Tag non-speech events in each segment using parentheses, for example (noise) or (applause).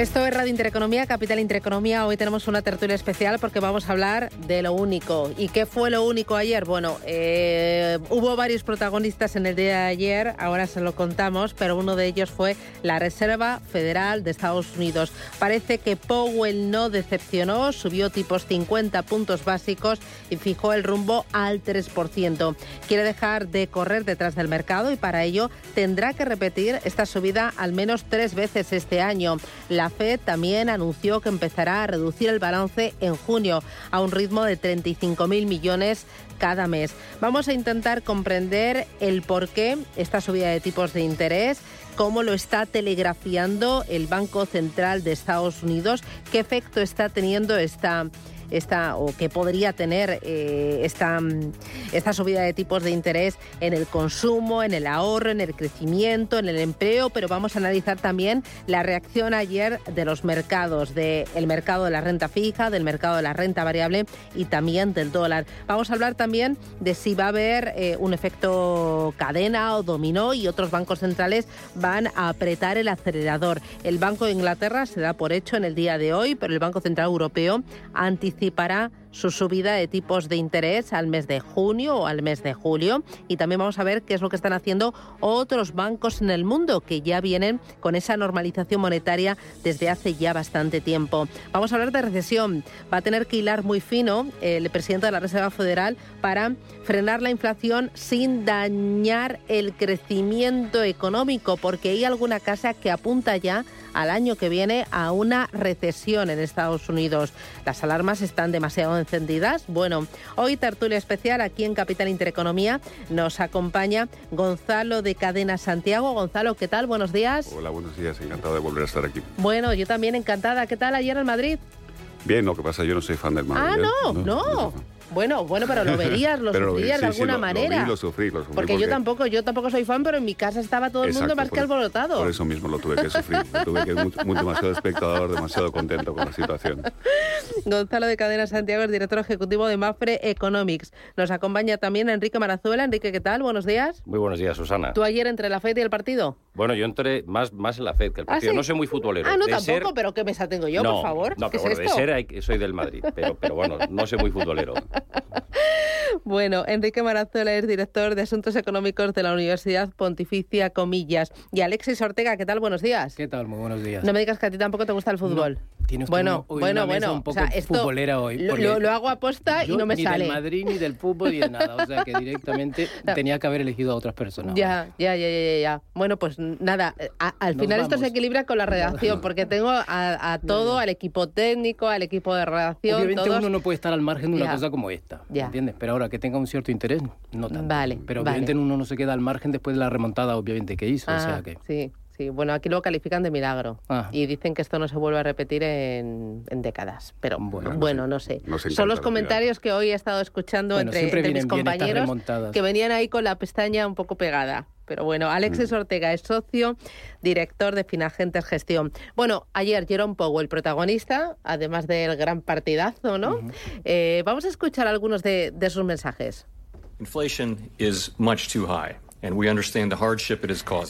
Esto es Radio Intereconomía, Capital Intereconomía. Hoy tenemos una tertulia especial porque vamos a hablar de lo único. ¿Y qué fue lo único ayer? Bueno, eh, hubo varios protagonistas en el día de ayer, ahora se lo contamos, pero uno de ellos fue la Reserva Federal de Estados Unidos. Parece que Powell no decepcionó, subió tipos 50 puntos básicos y fijó el rumbo al 3%. Quiere dejar de correr detrás del mercado y para ello tendrá que repetir esta subida al menos tres veces este año. La FED también anunció que empezará a reducir el balance en junio a un ritmo de 35.000 millones cada mes. Vamos a intentar comprender el por qué esta subida de tipos de interés cómo lo está telegrafiando el Banco Central de Estados Unidos, qué efecto está teniendo esta esta o que podría tener eh, esta, esta subida de tipos de interés en el consumo, en el ahorro, en el crecimiento, en el empleo, pero vamos a analizar también la reacción ayer de los mercados, del mercado de la renta fija, del mercado de la renta variable y también del dólar. Vamos a hablar también de si va a haber eh, un efecto cadena o dominó y otros bancos centrales van a apretar el acelerador. El Banco de Inglaterra se da por hecho en el día de hoy, pero el Banco Central Europeo anticipa para su subida de tipos de interés al mes de junio o al mes de julio. Y también vamos a ver qué es lo que están haciendo otros bancos en el mundo que ya vienen con esa normalización monetaria desde hace ya bastante tiempo. Vamos a hablar de recesión. Va a tener que hilar muy fino el presidente de la Reserva Federal para frenar la inflación sin dañar el crecimiento económico, porque hay alguna casa que apunta ya al año que viene a una recesión en Estados Unidos. Las alarmas están demasiado encendidas. Bueno, hoy tertulia especial aquí en Capital Intereconomía nos acompaña Gonzalo de Cadena Santiago. Gonzalo, ¿qué tal? Buenos días. Hola, buenos días. Encantado de volver a estar aquí. Bueno, yo también encantada. ¿Qué tal ayer en Madrid? Bien, lo que pasa, yo no soy fan del Madrid. Ah, no, no. no. Bueno, bueno, pero lo verías, lo (laughs) sufrías de alguna manera. Lo, sufrí, lo sufrí. Porque, yo tampoco, yo tampoco soy fan, pero en mi casa estaba todo el mundo más que alborotado. Por eso mismo lo tuve que sufrir. tuve que ir muy, demasiado espectador, demasiado contento con la situación. (laughs) Gonzalo de Cadena Santiago es director ejecutivo de Mafre Economics. Nos acompaña también Enrique Marazuela. Enrique, ¿qué tal? Buenos días. Muy buenos días, Susana. ¿Tú ayer entre la FED y el partido? Bueno, yo entré más, más en la FED que el ¿Ah, partido. No soy muy futbolero. Ah, no, tampoco, pero ¿qué mesa tengo yo, por favor? No, ¿Qué pero es de ser hay- soy del Madrid, pero, pero bueno, no soy muy futbolero. (laughs) Bueno, Enrique Marazuela es director de Asuntos Económicos de la Universidad Pontificia Comillas. Y Alexis Ortega, ¿qué tal? Buenos días. ¿Qué tal? Muy buenos días. No me digas que a ti tampoco te gusta el fútbol. Tiene usted bueno, hoy bueno, una mesa bueno. un poco o sea, esto futbolera hoy. Lo, lo- hago aposta y no me ni sale. del Madrid, ni del fútbol, ni de nada. O sea, que directamente (laughs) tenía que haber elegido a otras personas. Ya, ya, ya, ya, ya, ya. Bueno, pues nada, a- al Nos final esto se equilibra con la redacción, porque tengo a, a todo, al equipo técnico, al equipo de redacción, Obviamente todos. uno no puede estar al margen de una Ya. cosa como esta, Ya. ¿entiendes? Pero ahora que tenga un cierto interés, no tanto. Vale, Pero vale. obviamente uno no se queda al margen después de la remontada, obviamente, que hizo. o Ah, sea que... sí, sí. Bueno, aquí lo califican de milagro. Ah. Y dicen que esto no se vuelve a repetir en, en décadas. Pero bueno, Bueno, no sé. nos encanta Son los comentarios que hoy he estado escuchando Bueno, entre, entre mis compañeros que venían ahí con la pestaña un poco pegada. Pero bueno, Alexis Ortega es socio, director de Finagentes Gestión. Bueno, ayer Jerome Powell, protagonista, además del gran partidazo, ¿no? Eh, vamos a escuchar algunos de, de sus mensajes. Inflation is much too high,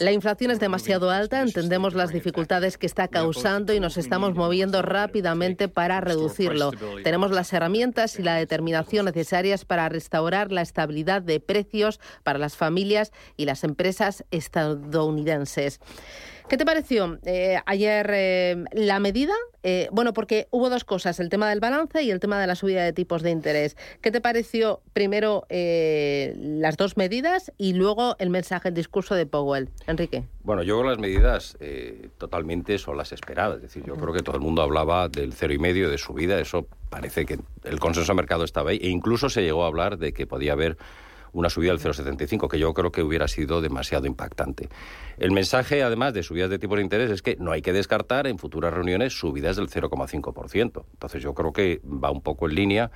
La inflación es demasiado alta, entendemos las dificultades que está causando y nos estamos moviendo rápidamente para reducirlo. Tenemos las herramientas y la determinación necesarias para restaurar la estabilidad de precios para las familias y las empresas estadounidenses. ¿Qué te pareció eh, ayer eh, la medida? Eh, bueno, porque hubo dos cosas, el tema del balance y el tema de la subida de tipos de interés. ¿Qué te pareció primero las dos medidas y luego el mensaje, el discurso de Powell? Enrique. Bueno, yo creo las medidas totalmente son las esperadas. Es decir, yo creo que todo el mundo hablaba del cero y medio de subida. Eso parece que el consenso de mercado estaba ahí. E incluso se llegó a hablar de que podía haber una subida del 0,75, que yo creo que hubiera sido demasiado impactante. El mensaje, además de subidas de tipos de interés, es que no hay que descartar en futuras reuniones subidas del 0,5%. Entonces yo creo que va un poco en línea.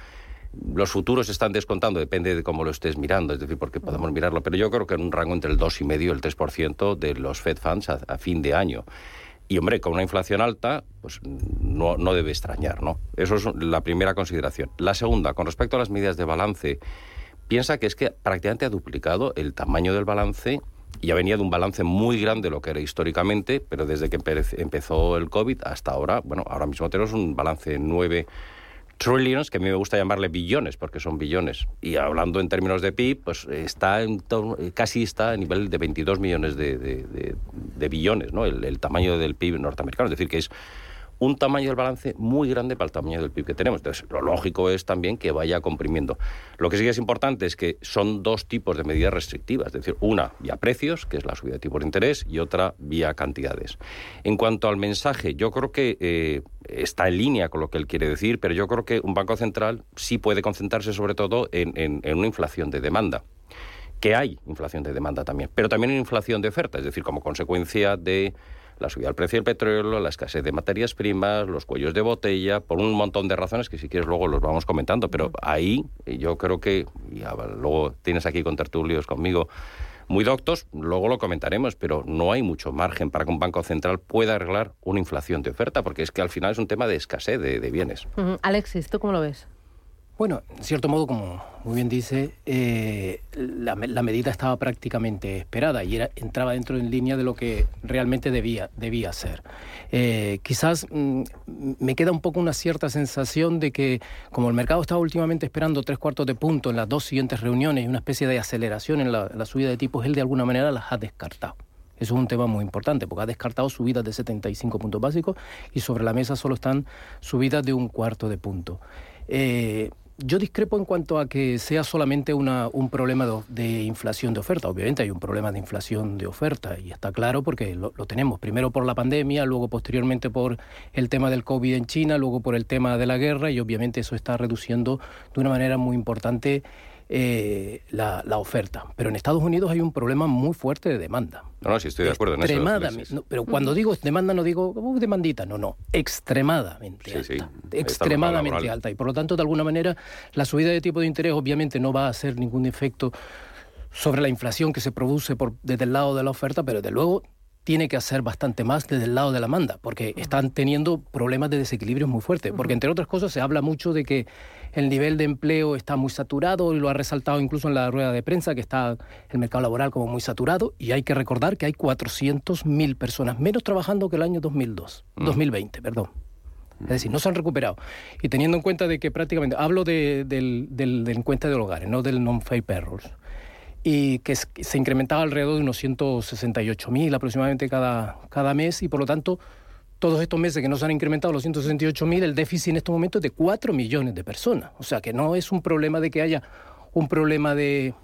Los futuros están descontando, depende de cómo lo estés mirando, es decir, porque podemos mirarlo, pero yo creo que en un rango entre el 2,5 y el 3% de los Fed Funds a, a fin de año. Y hombre, con una inflación alta, pues no, no debe extrañar, ¿no? Eso es la primera consideración. La segunda, con respecto a las medidas de balance, piensa que es que prácticamente ha duplicado el tamaño del balance y ha venido de un balance muy grande lo que era históricamente, pero desde que empezó el COVID hasta ahora, bueno, ahora mismo tenemos un balance de 9 trillions, que a mí me gusta llamarle billones, porque son billones. Y hablando en términos de PIB, pues está en casi está a nivel de 22 millones de, billones, ¿no? El, el, tamaño del PIB norteamericano. Es decir, que es un tamaño del balance muy grande para el tamaño del PIB que tenemos. Entonces, lo lógico es también que vaya comprimiendo. Lo que sí es importante es que son dos tipos de medidas restrictivas, es decir, una vía precios, que es la subida de tipo de interés, y otra vía cantidades. En cuanto al mensaje, yo creo que eh, está en línea con lo que él quiere decir, pero yo creo que un banco central sí puede concentrarse sobre todo en una inflación de demanda que hay inflación de demanda también, pero también hay inflación de oferta, es decir, como consecuencia de la subida del precio del petróleo, la escasez de materias primas, los cuellos de botella, por un montón de razones que si quieres luego los vamos comentando, pero ahí yo creo que, y luego tienes aquí con tertulios conmigo, muy doctos, luego lo comentaremos, pero no hay mucho margen para que un banco central pueda arreglar una inflación de oferta, porque es que al final es un tema de escasez de, bienes. Alexis, ¿tú cómo lo ves? Bueno, en cierto modo, como muy bien dice, eh, la, medida estaba prácticamente esperada y era, entraba dentro en línea de lo que realmente debía, debía ser. Eh, quizás mm, me queda un poco una cierta sensación de que, como el mercado estaba últimamente esperando tres cuartos de punto en las dos siguientes reuniones y una especie de aceleración en la, la subida de tipos, él de alguna manera las ha descartado. Eso es un tema muy importante porque ha descartado subidas de 75 puntos básicos y sobre la mesa solo están subidas de un cuarto de punto. Eh, yo discrepo en cuanto a que sea solamente una, un problema de, inflación de oferta. Obviamente hay un problema de inflación de oferta y está claro porque lo, lo, tenemos primero por la pandemia, luego posteriormente por el tema del COVID en China, luego por el tema de la guerra y obviamente eso está reduciendo de una manera muy importante eh, la, oferta. Pero en Estados Unidos hay un problema muy fuerte de demanda. No, no, sí estoy de acuerdo en eso. pero cuando digo demanda no digo uh, demandita, no, no, extremadamente alta. extremadamente alta. Y por lo tanto, de alguna manera, la subida de tipo de interés obviamente no va a hacer ningún efecto sobre la inflación que se produce por, desde el lado de la oferta, pero desde luego tiene que hacer bastante más desde el lado de la manda, porque están teniendo problemas de desequilibrio muy fuertes. Porque, entre otras cosas, se habla mucho de que el nivel de empleo está muy saturado, y lo ha resaltado incluso en la rueda de prensa, que está el mercado laboral como muy saturado, y hay que recordar que hay 400.000 personas menos trabajando que el año 2002, 2020, perdón. Es decir, no se han recuperado. Y teniendo en cuenta de que prácticamente, hablo de, del, del, del encuesta de hogares, no del non-pay payrolls y que se incrementaba alrededor de unos 168 mil aproximadamente cada, cada mes y por lo tanto todos estos meses que no se han incrementado los 168 mil, el déficit en estos momentos es de 4 millones de personas. O sea que no es un problema de que haya un problema de,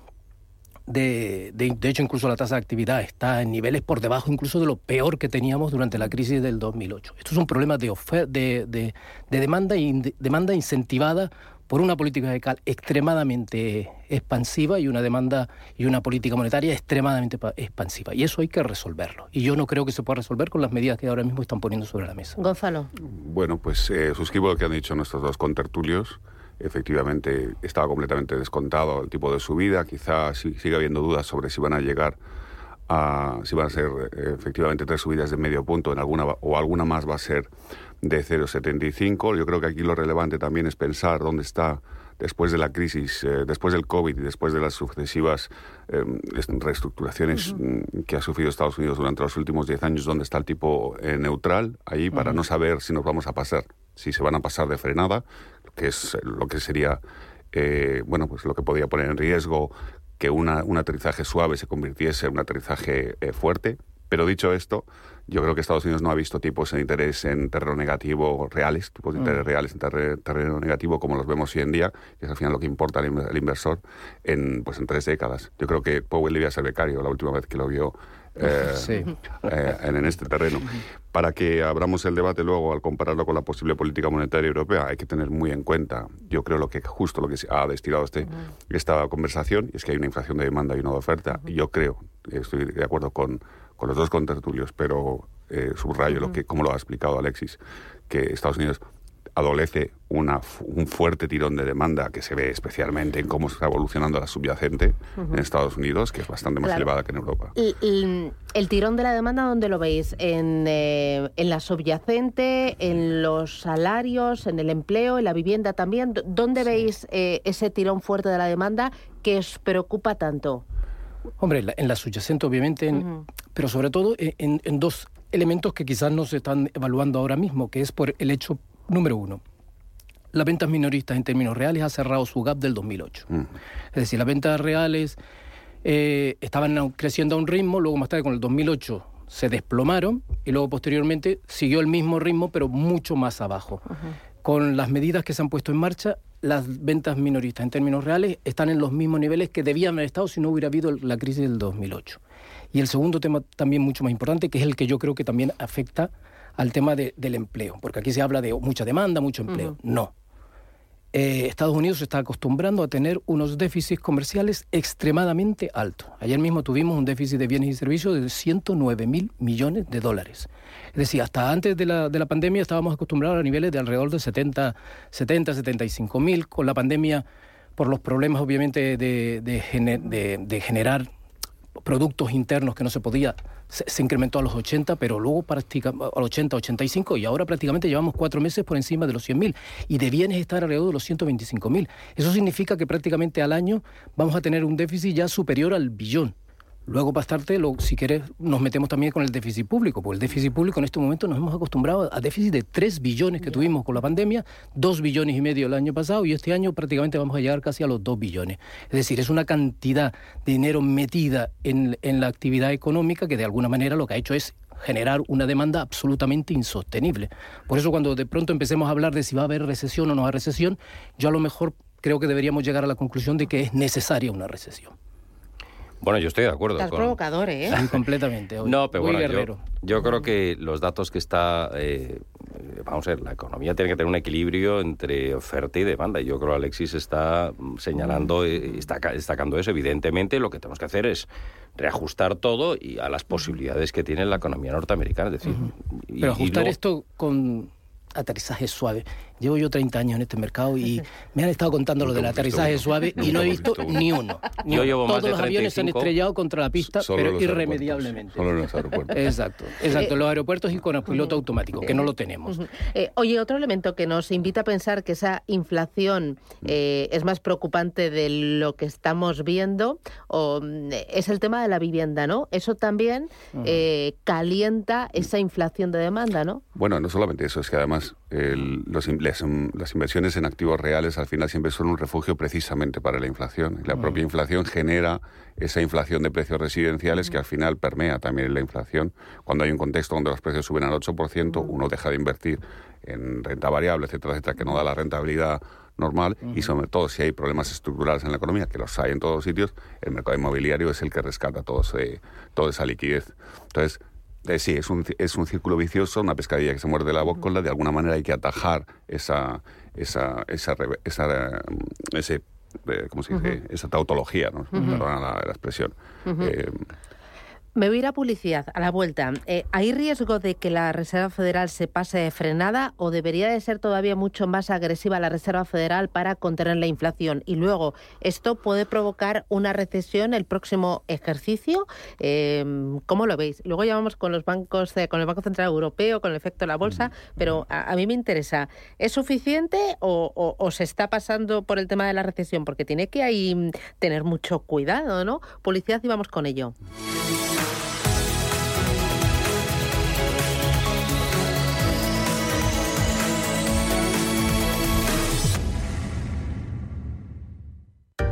de, de, hecho, incluso la tasa de actividad está en niveles por debajo incluso de lo peor que teníamos durante la crisis del 2008. Esto es un problema de, de, de, demanda, y demanda incentivada por una política fiscal extremadamente expansiva y una demanda y una política monetaria extremadamente expansiva. Y eso hay que resolverlo. Y yo no creo que se pueda resolver con las medidas que ahora mismo están poniendo sobre la mesa. Gonzalo. Bueno, pues eh, suscribo lo que han dicho nuestros dos contertulios. Efectivamente, estaba completamente descontado el tipo de subida. Quizá siga habiendo dudas sobre si van a llegar a, si van a ser eh, efectivamente tres subidas de medio punto en alguna o alguna más va a ser de 0,75. Yo creo que aquí lo relevante también es pensar dónde está después de la crisis, eh, después del COVID y después de las sucesivas eh, reestructuraciones mm, que ha sufrido Estados Unidos durante los últimos 10 años, dónde está el tipo eh, neutral, ahí para no saber si nos vamos a pasar, si se van a pasar de frenada, que es lo que sería, bueno, pues lo que podría poner en riesgo que una, un aterrizaje suave se convirtiese en un aterrizaje fuerte. Pero dicho esto, Yo creo que Estados Unidos no ha visto tipos de interés en terreno negativo reales, tipos de interés mm. reales en terreno negativo como los vemos hoy en día, que es al final lo que importa al, inversor, en, pues en tres décadas. Yo creo que Powell debía ser becario la última vez que lo vio (laughs) eh, eh, en, este terreno. Para que abramos el debate luego al compararlo con la posible política monetaria europea, hay que tener muy en cuenta, yo creo, lo que justo lo que ha destilado este, esta conversación, es que hay una inflación de demanda y no de oferta. Y yo creo, estoy de acuerdo con con los dos contertulios, pero eh, subrayo lo que, como lo ha explicado Alexis, que Estados Unidos adolece una, un fuerte tirón de demanda que se ve especialmente en cómo está evolucionando la subyacente en Estados Unidos, que es bastante más elevada que en Europa. ¿Y, el tirón de la demanda dónde lo veis? ¿En, eh, ¿En, la subyacente, en los salarios, en el empleo, en la vivienda también? ¿Dónde veis eh, ese tirón fuerte de la demanda que os preocupa tanto? Hombre, en la, subyacente obviamente, pero sobre todo en, dos elementos que quizás no se están evaluando ahora mismo, que es por el hecho número uno. Las ventas minoristas en términos reales ha cerrado su gap del 2008. Es decir, las ventas reales eh, estaban creciendo a un ritmo, luego más tarde con el 2008 se desplomaron y luego posteriormente siguió el mismo ritmo pero mucho más abajo. Con las medidas que se han puesto en marcha, las ventas minoristas en términos reales están en los mismos niveles que debían haber estado si no hubiera habido la crisis del 2008. Y el segundo tema también mucho más importante, que es el que yo creo que también afecta al tema del empleo, porque aquí se habla de mucha demanda, mucho empleo. No. Eh, Estados Unidos se está acostumbrando a tener unos déficits comerciales extremadamente altos. Ayer mismo tuvimos un déficit de bienes y servicios de 109 mil millones de dólares. Es decir, hasta antes de la, de la pandemia estábamos acostumbrados a niveles de alrededor de 70, 70 75 mil. Con la pandemia, por los problemas obviamente de, de, de generar productos internos que no se podía, se, incrementó a los 80, pero luego prácticamente a los 80, 85 y ahora prácticamente llevamos cuatro meses por encima de los 100.000 y de bienes estar alrededor de los 125.000. Eso significa que prácticamente al año vamos a tener un déficit ya superior al billón. Luego, bastante, lo, si quieres, nos metemos también con el déficit público, porque el déficit público en este momento nos hemos acostumbrado a déficit de 3 billones que tuvimos con la pandemia, 2 billones y medio el año pasado, y este año prácticamente vamos a llegar casi a los 2 billones. Es decir, es una cantidad de dinero metida en, en la actividad económica que de alguna manera lo que ha hecho es generar una demanda absolutamente insostenible. Por eso cuando de pronto empecemos a hablar de si va a haber recesión o no va a recesión, yo a lo mejor creo que deberíamos llegar a la conclusión de que es necesaria una recesión. Bueno, yo estoy de acuerdo. Estás provocador, ¿eh? completamente. no, pero bueno, yo, yo, creo que los datos que está... Eh, vamos a ver, la economía tiene que tener un equilibrio entre oferta y demanda. Y yo creo que Alexis está señalando y está destacando eso. Evidentemente, lo que tenemos que hacer es reajustar todo y a las posibilidades que tiene la economía norteamericana. Es decir, pero ajustar esto con aterrizaje suave. Llevo yo 30 años en este mercado y (laughs) me han estado contando lo del aterrizaje suave y no he visto ni uno. yo llevo Todos los aviones se han estrellado contra la pista, pero irremediablemente. Solo en los aeropuertos. (laughs) Exacto, exacto. los aeropuertos y con el piloto automático, que no lo tenemos. Eh, oye, otro elemento que nos invita a pensar que esa inflación eh, es más preocupante de lo que estamos viendo o, mm, es el tema de la vivienda, ¿no? Eso también eh, calienta esa inflación de demanda, ¿no? Bueno, no solamente eso, es que además los, las inversiones en activos reales al final siempre son un refugio precisamente para la inflación. la mm. propia inflación genera esa inflación de precios residenciales que al final permea también la inflación. Cuando hay un contexto donde los precios suben al 8%, mm. uno deja de invertir en renta variable, etcétera, etcétera, que no da la rentabilidad normal y sobre todo si hay problemas estructurales en la economía, que los hay en todos los sitios, el mercado inmobiliario es el que rescata todo toda esa liquidez. Entonces, eh, sí, es un, es un círculo vicioso, una pescadilla que se muerde la boca, de alguna manera hay que atajar esa, esa, esa, esa ese, eh, ¿cómo se dice? esa tautología, ¿no? Perdona la, expresión. Me voy a ir a publicidad, a la vuelta. Eh, ¿Hay riesgo de que la Reserva Federal se pase de frenada o debería de ser todavía mucho más agresiva la Reserva Federal para contener la inflación? Y luego, ¿esto puede provocar una recesión el próximo ejercicio? Eh, ¿Cómo lo veis? Luego ya vamos con los bancos, eh, con el Banco Central Europeo, con el efecto de la bolsa, pero a, mí me interesa, ¿es suficiente o, o, se está pasando por el tema de la recesión? Porque tiene que ahí tener mucho cuidado, ¿no? Publicidad y vamos con ello.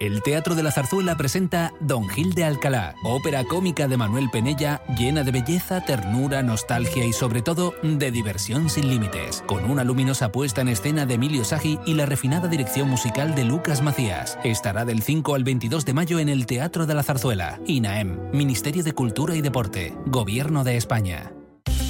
El Teatro de la Zarzuela presenta Don Gil de Alcalá, ópera cómica de Manuel Penella llena de belleza, ternura, nostalgia y sobre todo de diversión sin límites, con una luminosa puesta en escena de Emilio Sagi y la refinada dirección musical de Lucas Macías. Estará del 5 al 22 de mayo en el Teatro de la Zarzuela. INAEM, Ministerio de Cultura y Deporte, Gobierno de España.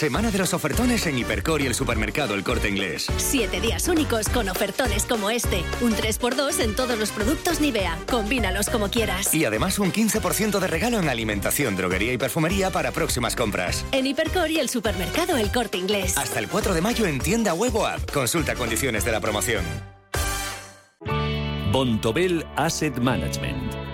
Semana de los ofertones en Hipercor y el supermercado El Corte Inglés. Siete días únicos con ofertones como este. Un 3x2 en todos los productos Nivea. Combínalos como quieras. Y además un 15% de regalo en alimentación, droguería y perfumería para próximas compras. En Hipercor y el supermercado El Corte Inglés. Hasta el 4 de mayo en tienda web o app. Consulta condiciones de la promoción. Bontobel Asset Management.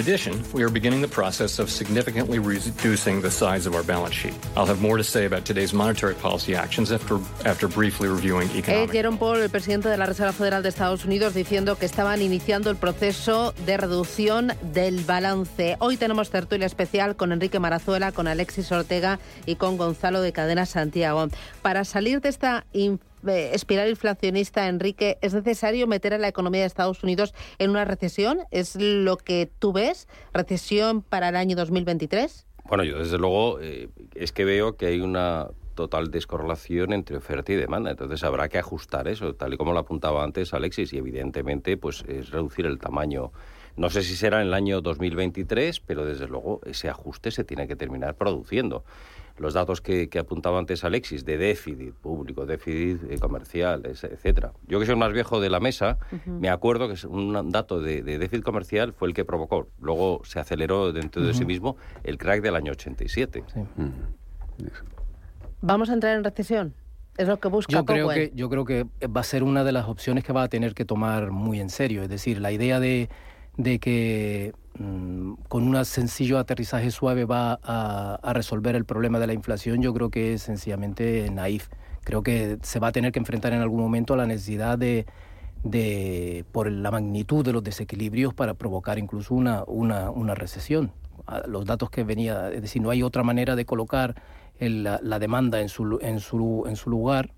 In addition, we are beginning the process of significantly reducing the size of our balance sheet. I'll have more to say about today's monetary policy actions after, after briefly reviewing economic. Jerome Powell, el presidente de la Reserva Federal de Estados Unidos, diciendo que estaban iniciando el proceso de reducción del balance. Hoy tenemos tertulia especial con Enrique Marazuela, con Alexis Ortega y con Gonzalo de Cadena Santiago. Para salir de esta espiral inflacionista, Enrique, ¿es necesario meter a la economía de Estados Unidos en una recesión? ¿Es lo que tú ves? ¿Recesión para el año 2023? Bueno, yo desde luego eh, es que veo que hay una total descorrelación entre oferta y demanda. Entonces habrá que ajustar eso, tal y como lo apuntaba antes Alexis, y evidentemente pues es reducir el tamaño. No sé si será en el año 2023, pero desde luego ese ajuste se tiene que terminar produciendo los datos que, apuntaba antes Alexis de déficit público, déficit eh, comercial, etcétera. Yo que soy el más viejo de la mesa, me acuerdo que un dato de, déficit comercial fue el que provocó. Luego se aceleró dentro de sí mismo el crack del año 87. ¿Vamos a entrar en recesión? Es lo que busca yo creo que Yo creo que va a ser una de las opciones que va a tener que tomar muy en serio. Es decir, la idea de, de que Mm, con un sencillo aterrizaje suave va a, resolver el problema de la inflación, yo creo que es sencillamente naif. Creo que se va a tener que enfrentar en algún momento a la necesidad de, de por la magnitud de los desequilibrios para provocar incluso una, una, una recesión. Los datos que venía, es decir, no hay otra manera de colocar la, demanda en su, en, su, en su lugar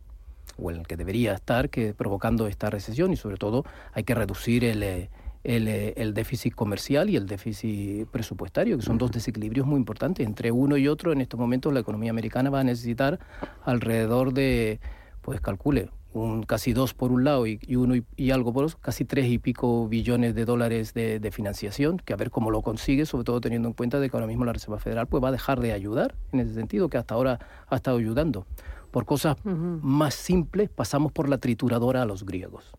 o en el que debería estar que provocando esta recesión y sobre todo hay que reducir el, eh, eh, el, déficit comercial y el déficit presupuestario, que son dos desequilibrios muy importantes. Entre uno y otro, en estos momentos la economía americana va a necesitar alrededor de, pues calcule, un casi dos por un lado y, uno y, algo por otro, casi tres y pico billones de dólares de, financiación, que a ver cómo lo consigue, sobre todo teniendo en cuenta de que ahora mismo la Reserva Federal pues va a dejar de ayudar en ese sentido, que hasta ahora ha estado ayudando. por cosas más simples, pasamos por la trituradora a los griegos.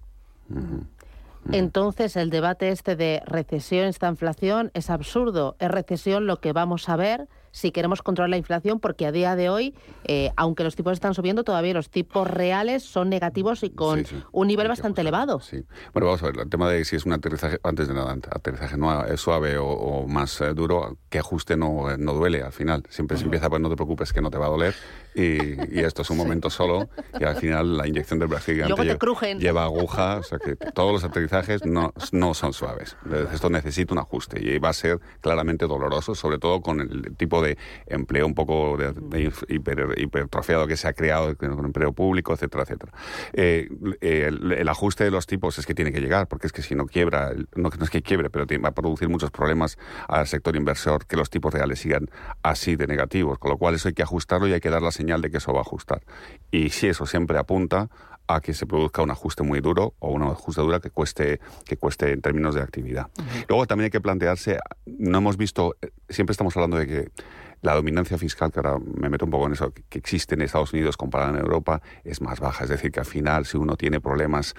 Entonces, el debate este de recesión, esta inflación, es absurdo. Es recesión lo que vamos a ver si queremos controlar la inflación, porque a día de hoy, eh, aunque los tipos están subiendo, todavía los tipos reales son negativos y con un nivel bastante elevado. Sí. Bueno, vamos a ver, el tema de si es un aterrizaje, antes de nada, aterrizaje no, es suave o, más eh, duro, que ajuste no, no duele al final. Siempre se empieza, pues no te preocupes que no te va a doler y, esto es un (laughs) momento solo y al final la inyección del brazo gigante lleva, aguja, o sea que todos los aterrizajes no, no son suaves. Esto necesita un ajuste y va a ser claramente doloroso, sobre todo con el tipo de empleo un poco de, hipertrofiado que se ha creado con empleo público, etcétera, etcétera. Eh, el, ajuste de los tipos es que tiene que llegar, porque es que si no quiebra, no es que quiebre, pero va a producir muchos problemas al sector inversor que los tipos reales sigan así de negativos, con lo cual eso hay que ajustarlo y hay que dar la señal de que eso va a ajustar. Y si eso siempre apunta a que se produzca un ajuste muy duro o una ajuste dura que cueste, que cueste en términos de actividad. Luego también hay que plantearse, no hemos visto, siempre estamos hablando de que la dominancia fiscal, que ahora me meto un poco en eso, que existe en Estados Unidos comparada en Europa, es más baja. Es decir, que al final, si uno tiene problemas,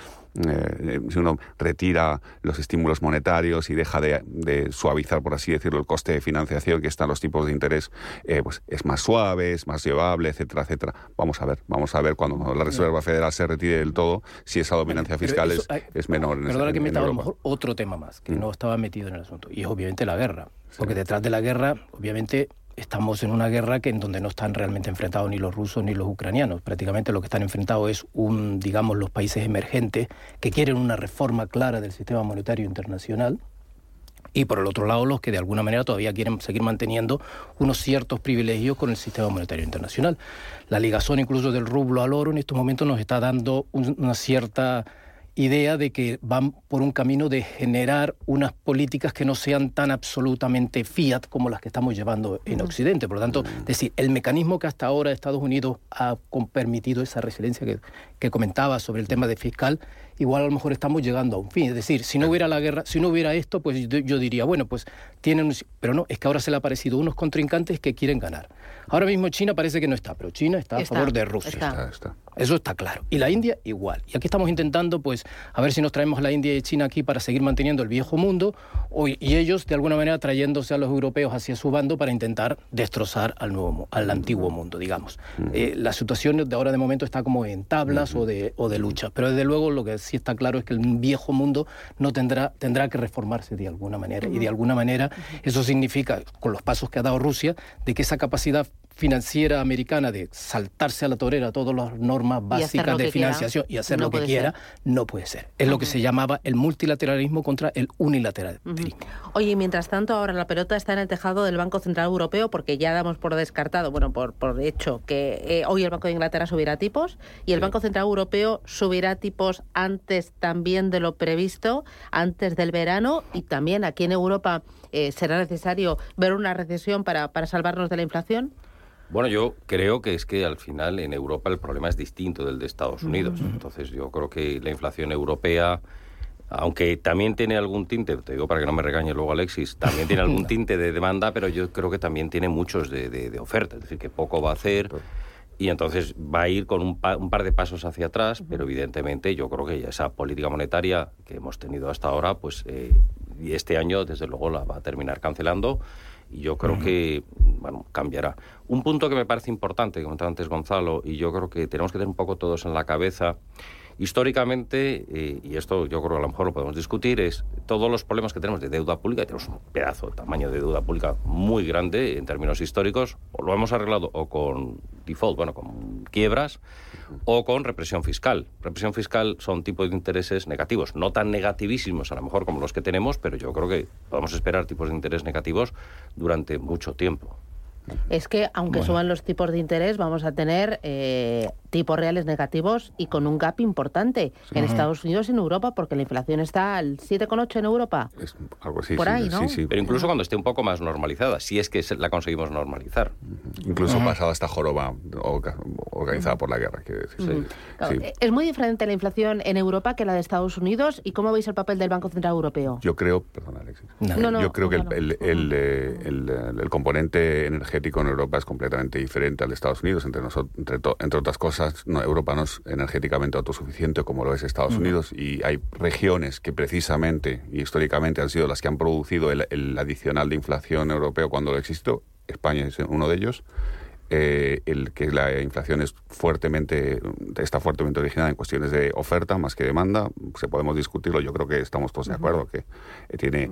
eh, si uno retira los estímulos monetarios y deja de, suavizar, por así decirlo, el coste de financiación que están los tipos de interés, eh, pues es más suave, es más llevable, etcétera, etcétera. Vamos a ver, vamos a ver cuando la Reserva Federal se retire del todo, si esa dominancia fiscal es, es, menor. En perdona que me estaba a lo mejor otro tema más, que mm. no estaba metido en el asunto, y es obviamente la guerra. Porque detrás de la guerra, obviamente, estamos en una guerra que en donde no están realmente enfrentados ni los rusos ni los ucranianos. Prácticamente lo que están enfrentados es un, digamos, los países emergentes que quieren una reforma clara del sistema monetario internacional. Y por el otro lado, los que de alguna manera todavía quieren seguir manteniendo unos ciertos privilegios con el sistema monetario internacional. La ligazón incluso del rublo al oro en estos momentos nos está dando una cierta idea de que van por un camino de generar unas políticas que no sean tan absolutamente fiat como las que estamos llevando en Occidente. Por lo tanto, es decir, el mecanismo que hasta ahora Estados Unidos ha permitido esa resiliencia que, que comentaba sobre el tema de fiscal, igual a lo mejor estamos llegando a un fin. Es decir, si no hubiera la guerra, si no hubiera esto, pues yo, diría, bueno, pues tienen... Pero no, es que ahora se le ha aparecido unos contrincantes que quieren ganar. Ahora mismo China parece que no está, pero China está, a favor de Rusia. Eso está claro. Y la India igual. Y aquí estamos intentando, pues, a ver si nos traemos a la India y China aquí para seguir manteniendo el viejo mundo, y ellos, de alguna manera, trayéndose a los europeos hacia su bando para intentar destrozar al, nuevo, al antiguo mundo, digamos. Mm. Eh, la situación de ahora de momento está como en tablas o, de, o de lucha, pero desde luego lo que sí está claro es que el viejo mundo no tendrá, tendrá que reformarse de alguna manera, y de alguna manera eso significa, con los pasos que ha dado Rusia, de que esa capacidad financiera americana de saltarse a la torera todas las normas básicas de financiación y hacer lo que quiera, no puede ser. Es lo que se llamaba el multilateralismo contra el unilateralismo. Oye, mientras tanto, ahora la pelota está en el tejado del Banco Central Europeo porque ya damos por descartado, bueno, por, por hecho, que eh, hoy el Banco de Inglaterra subirá tipos y el Banco Central Europeo subirá tipos antes también de lo previsto, antes del verano y también aquí en Europa eh, será necesario ver una recesión para, para salvarnos de la inflación. Bueno, yo creo que es que al final en Europa el problema es distinto del de Estados Unidos. Entonces yo creo que la inflación europea, aunque también tiene algún tinte, te digo para que no me regañe luego Alexis, también tiene algún (laughs) tinte de demanda, pero yo creo que también tiene muchos de, de, oferta, es decir, que poco va a hacer. Y entonces va a ir con un, par de pasos hacia atrás, pero evidentemente yo creo que esa política monetaria que hemos tenido hasta ahora, pues eh, este año desde luego la va a terminar cancelando y yo creo que bueno, cambiará. Un punto que me parece importante, que comentaba antes Gonzalo, y yo creo que tenemos que tener un poco todos en la cabeza, históricamente, eh, y esto yo creo que a lo mejor lo podemos discutir, es todos los problemas que tenemos de deuda pública, tenemos un pedazo de tamaño de deuda pública muy grande en términos históricos, o lo hemos arreglado o con default, bueno, con quiebras, o con represión fiscal. Represión fiscal son tipos de intereses negativos, no tan negativísimos a lo mejor como los que tenemos, pero yo creo que podemos esperar tipos de interés negativos durante mucho tiempo es que aunque suban los tipos de interés, vamos a tener eh, tipos reales negativos y con un gap importante en Estados Unidos y en Europa, porque la inflación está al 7,8 en Europa. Es algo así, Por ahí, ¿no? Pero incluso cuando esté un poco más normalizada, si es que la conseguimos normalizar. Incluso pasada esta joroba, organizada por la guerra. decir. ¿Es muy diferente la inflación en Europa que la de Estados Unidos? ¿Y cómo veis el papel del Banco Central Europeo? Yo creo, perdón Alexis, yo creo que el, el, el, el, componente energético en Europa es completamente diferente al de Estados Unidos. Entre, nosotros, entre, entre otras cosas, no, Europa no es energéticamente autosuficiente como lo es Estados Unidos y hay regiones que precisamente y históricamente han sido las que han producido el, adicional de inflación europeo cuando lo existió. España es uno de ellos. Eh, el que la inflación es fuertemente está fuertemente originada en cuestiones de oferta más que demanda se podemos discutirlo yo creo que estamos todos de acuerdo que eh, tiene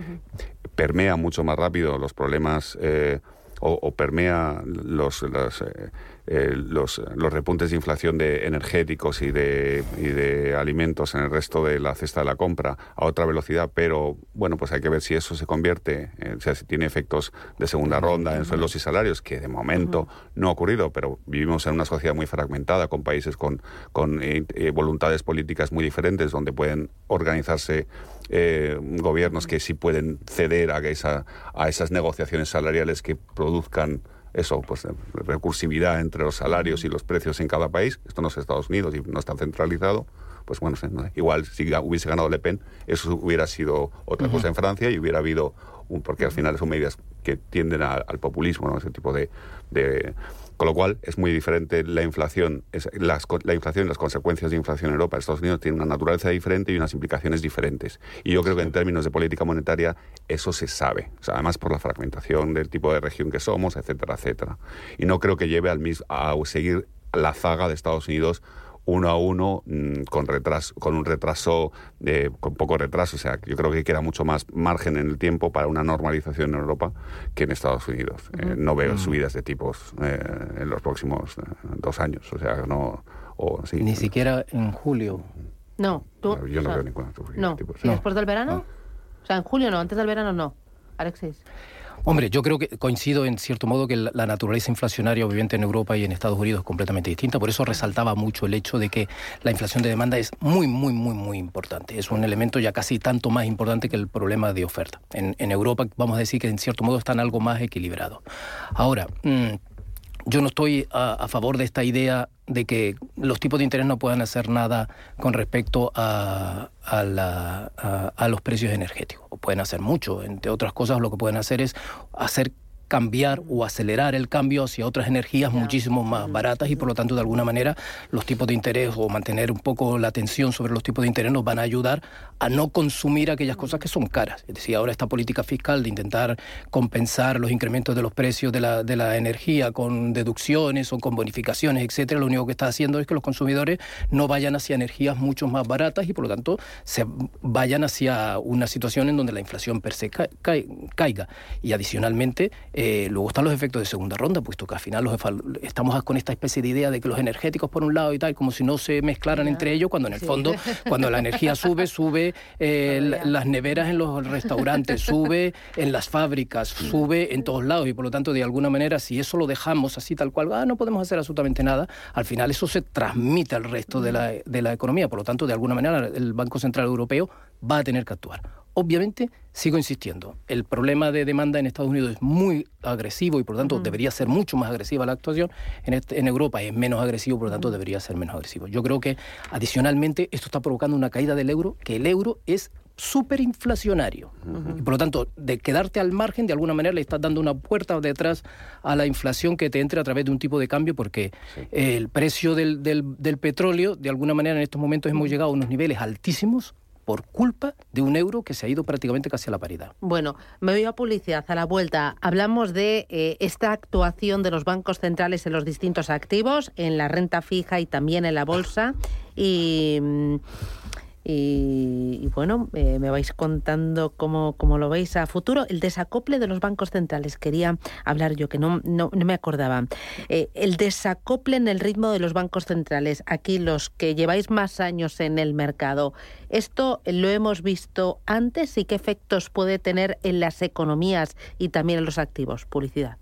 permea mucho más rápido los problemas eh, o, permea los, eh, los, los, repuntes de inflación de energéticos y de, y de alimentos en el resto de la cesta de la compra a otra velocidad, pero bueno, pues hay que ver si eso se convierte, o sea, si tiene efectos de segunda ronda en sueldos y salarios, que de momento no ha ocurrido, pero vivimos en una sociedad muy fragmentada, con países con, con eh, eh, voluntades políticas muy diferentes, donde pueden organizarse eh, gobiernos que sí pueden ceder a, esa, a esas negociaciones salariales que produzcan eso, pues recursividad entre los salarios y los precios en cada país. Esto no es Estados Unidos y no está centralizado. Pues bueno, igual si hubiese ganado Le Pen, eso hubiera sido otra cosa en Francia y hubiera habido, un, porque al final son medidas que tienden al populismo, ¿no? ese tipo de, de con lo cual es muy diferente la inflación, la inflación y las consecuencias de inflación en Europa. Estados Unidos tienen una naturaleza diferente y unas implicaciones diferentes. Y yo creo que en términos de política monetaria eso se sabe. además por la fragmentación del tipo de región que somos, etcétera, etcétera. Y no creo que lleve al mismo, a seguir la zaga de Estados Unidos uno a uno mm, con retraso, con un retraso de, con poco retraso. O sea, yo creo que queda mucho más margen en el tiempo para una normalización en Europa que en Estados Unidos. Eh, no veo subidas de tipos eh, en los próximos eh, dos años. O sea, no. O, Ni siquiera en julio. No, yo no veo ninguna subida de tipos. ¿Y después del verano? O sea, en julio no, antes del verano no. Alexis. Hombre, yo creo que coincido en cierto modo que la naturaleza inflacionaria obviamente en Europa y en Estados Unidos es completamente distinta, por eso resaltaba mucho el hecho de que la inflación de demanda es muy, muy, muy, muy importante. Es un elemento ya casi tanto más importante que el problema de oferta. En, Europa vamos a decir que en cierto modo están algo más equilibrados. Ahora, mm, yo no estoy a, favor de esta idea de que los tipos de interés no puedan hacer nada con respecto a, a, los precios energéticos. Pueden hacer mucho. Entre otras cosas, lo que pueden hacer es hacer cambiar o acelerar el cambio hacia otras energías muchísimo más baratas y por lo tanto de alguna manera los tipos de interés o mantener un poco la atención sobre los tipos de interés nos van a ayudar a no consumir aquellas cosas que son caras. Es decir, ahora esta política fiscal de intentar compensar los incrementos de los precios de la, de la energía con deducciones o con bonificaciones, etcétera, lo único que está haciendo es que los consumidores no vayan hacia energías mucho más baratas y por lo tanto se vayan hacia una situación en donde la inflación per se caiga. Y adicionalmente, eh, luego están los efectos de segunda ronda, puesto que al final los estamos con esta especie de idea de que los energéticos por un lado y tal, como si no se mezclaran entre ellos, cuando en el fondo, cuando la energía sube, sube eh, (laughs) las neveras en los restaurantes, sube en las fábricas, sube en todos lados y por lo tanto de alguna manera si eso lo dejamos así tal cual, ah, no podemos hacer absolutamente nada, al final eso se transmite al resto de la, de la economía, por lo tanto de alguna manera el Banco Central Europeo va a tener que actuar. Obviamente, sigo insistiendo, el problema de demanda en Estados Unidos es muy agresivo y por lo tanto debería ser mucho más agresiva la actuación. En, este, en Europa es menos agresivo, por lo tanto debería ser menos agresivo. Yo creo que adicionalmente esto está provocando una caída del euro, que el euro es superinflacionario. Y por lo tanto, de quedarte al margen, de alguna manera le estás dando una puerta detrás a la inflación que te entre a través de un tipo de cambio, porque el precio del, del, del, petróleo, de alguna manera en estos momentos hemos llegado a unos niveles altísimos, por culpa de un euro que se ha ido prácticamente casi a la paridad. Bueno, me voy a publicidad. A la vuelta hablamos de eh, esta actuación de los bancos centrales en los distintos activos, en la renta fija y también en la bolsa. Y. Mm, y, bueno, eh, me vais contando cómo, cómo, lo veis a futuro. El desacople de los bancos centrales, quería hablar yo, que no, no, me acordaba. Eh, el desacople en el ritmo de los bancos centrales, aquí los que lleváis más años en el mercado, ¿esto lo hemos visto antes y qué efectos puede tener en las economías y también en los activos? Publicidad.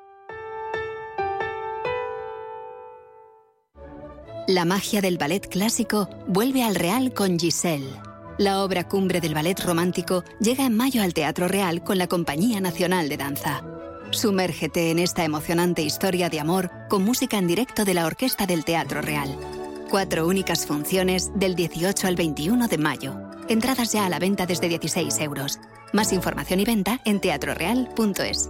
La magia del ballet clásico vuelve al Real con Giselle. La obra cumbre del ballet romántico llega en mayo al Teatro Real con la Compañía Nacional de Danza. Sumérgete en esta emocionante historia de amor con música en directo de la Orquesta del Teatro Real. Cuatro únicas funciones del 18 al 21 de mayo. Entradas ya a la venta desde 16 euros. Más información y venta en teatroreal.es.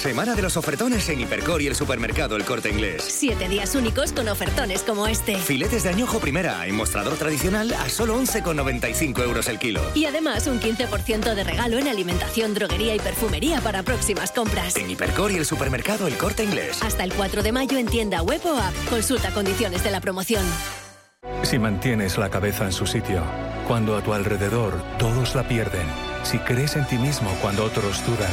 Semana de los ofertones en Hipercor y el supermercado El Corte Inglés. Siete días únicos con ofertones como este. Filetes de añojo primera en mostrador tradicional a solo 11,95 euros el kilo. Y además un 15% de regalo en alimentación, droguería y perfumería para próximas compras. En Hipercor y el supermercado El Corte Inglés. Hasta el 4 de mayo en tienda web o app. Consulta condiciones de la promoción. Si mantienes la cabeza en su sitio, cuando a tu alrededor todos la pierden, si crees en ti mismo cuando otros dudan,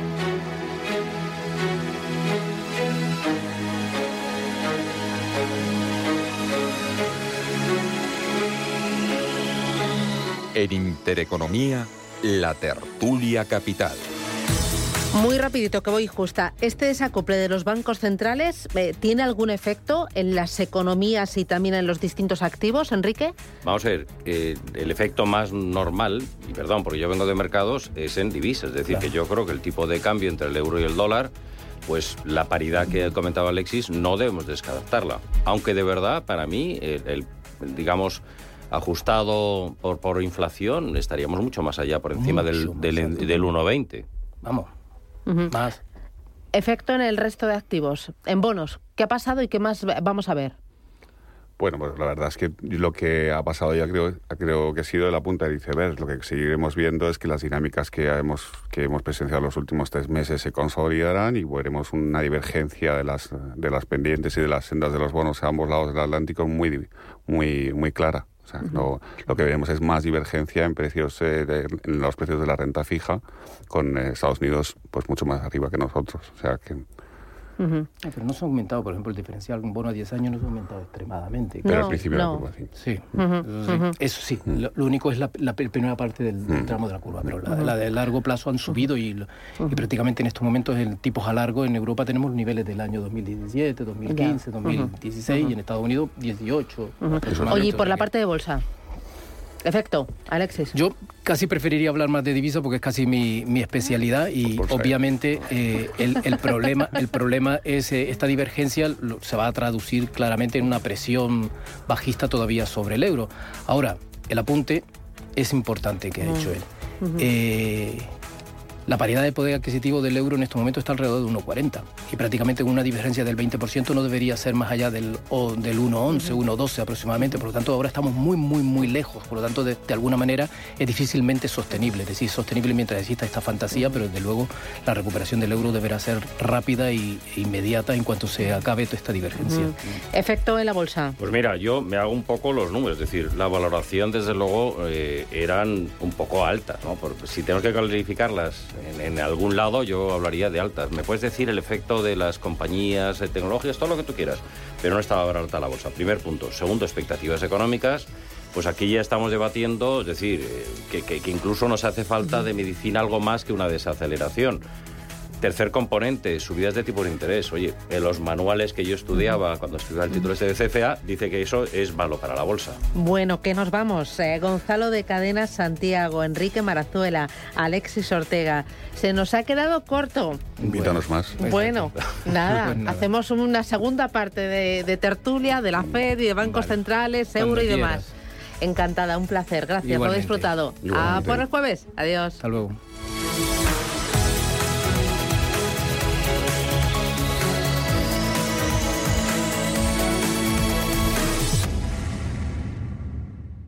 En Intereconomía, la tertulia capital. Muy rapidito, que voy justa. ¿Este desacople de los bancos centrales eh, tiene algún efecto en las economías y también en los distintos activos, Enrique? Vamos a ver, eh, el efecto más normal, y perdón, porque yo vengo de mercados, es en divisas. Es decir, que yo creo que el tipo de cambio entre el euro y el dólar, pues la paridad que comentaba Alexis, no debemos descartarla. Aunque de verdad, para mí, el digamos, ajustado por, por inflación, estaríamos mucho más allá, por encima del, del, del 1,20. Vamos, más. Efecto en el resto de activos, en bonos. ¿Qué ha pasado y qué más vamos a ver? Bueno, pues la verdad es que lo que ha pasado ya creo, creo que ha sido la punta del iceberg. Lo que seguiremos viendo es que las dinámicas que hemos, que hemos presenciado los últimos tres meses se consolidarán y veremos una divergencia de las, de las pendientes y de las sendas de los bonos a ambos lados del Atlántico muy, muy, muy clara lo, que veremos es más divergencia en precios eh, en los precios de la renta fija, con eh, Estados Unidos pues mucho más arriba que nosotros. O sea que Pero no se ha aumentado, por ejemplo, el diferencial un bono a 10 años no se ha aumentado extremadamente. Pero al principio de la curva, sí. Sí, eso sí. Lo, único es la, primera parte del, tramo de la curva, pero la, de largo plazo han subido y, prácticamente en estos momentos en tipos a largo. En Europa tenemos niveles del año 2017, 2015, 2016 y en Estados Unidos 18. Oye, y por la parte de bolsa. Efecto, Alexis. Yo casi preferiría hablar más de divisa porque es casi mi, mi especialidad y obviamente eh, el, el, problema, el problema es eh, esta divergencia se va a traducir claramente en una presión bajista todavía sobre el euro. Ahora, el apunte es importante que ha hecho mm. él. Eh, la paridad de poder adquisitivo del euro en este momento está alrededor de 1,40 y prácticamente una diferencia del 20% no debería ser más allá del, del 1,11, 1,12 aproximadamente. Por lo tanto, ahora estamos muy, muy, muy lejos. Por lo tanto, de, alguna manera es difícilmente sostenible. Es decir, sostenible mientras exista esta fantasía, pero desde luego la recuperación del euro deberá ser rápida e inmediata en cuanto se acabe toda esta divergencia. Efecto en la bolsa. Pues mira, yo me hago un poco los números. Es decir, la valoración, desde luego, eh, eran un poco altas. ¿no? Porque si tenemos que calificarlas en, algún lado, yo hablaría de altas. ¿Me puedes decir el efecto de las compañías tecnológicas? Todo lo que tú quieras. Pero no estaba barata la bolsa. Primer punto. Segundo, expectativas económicas. Pues aquí ya estamos debatiendo, es decir, eh, que, que incluso nos hace falta de medicina algo más que una desaceleración. Tercer componente, subidas de tipo de interés. Oye, en los manuales que yo estudiaba cuando estudiaba el título este de CFA, dice que eso es malo para la bolsa. Bueno, que nos vamos. Eh, Gonzalo de Cadenas Santiago, Enrique Marazuela, Alexis Ortega. Se nos ha quedado corto. Invítanos más. Bueno, (laughs) nada, hacemos una segunda parte de, tertulia, de la FED y de bancos centrales, euro y demás. Encantada, un placer. Gracias, lo he disfrutado. A por el jueves. Adiós. Hasta luego.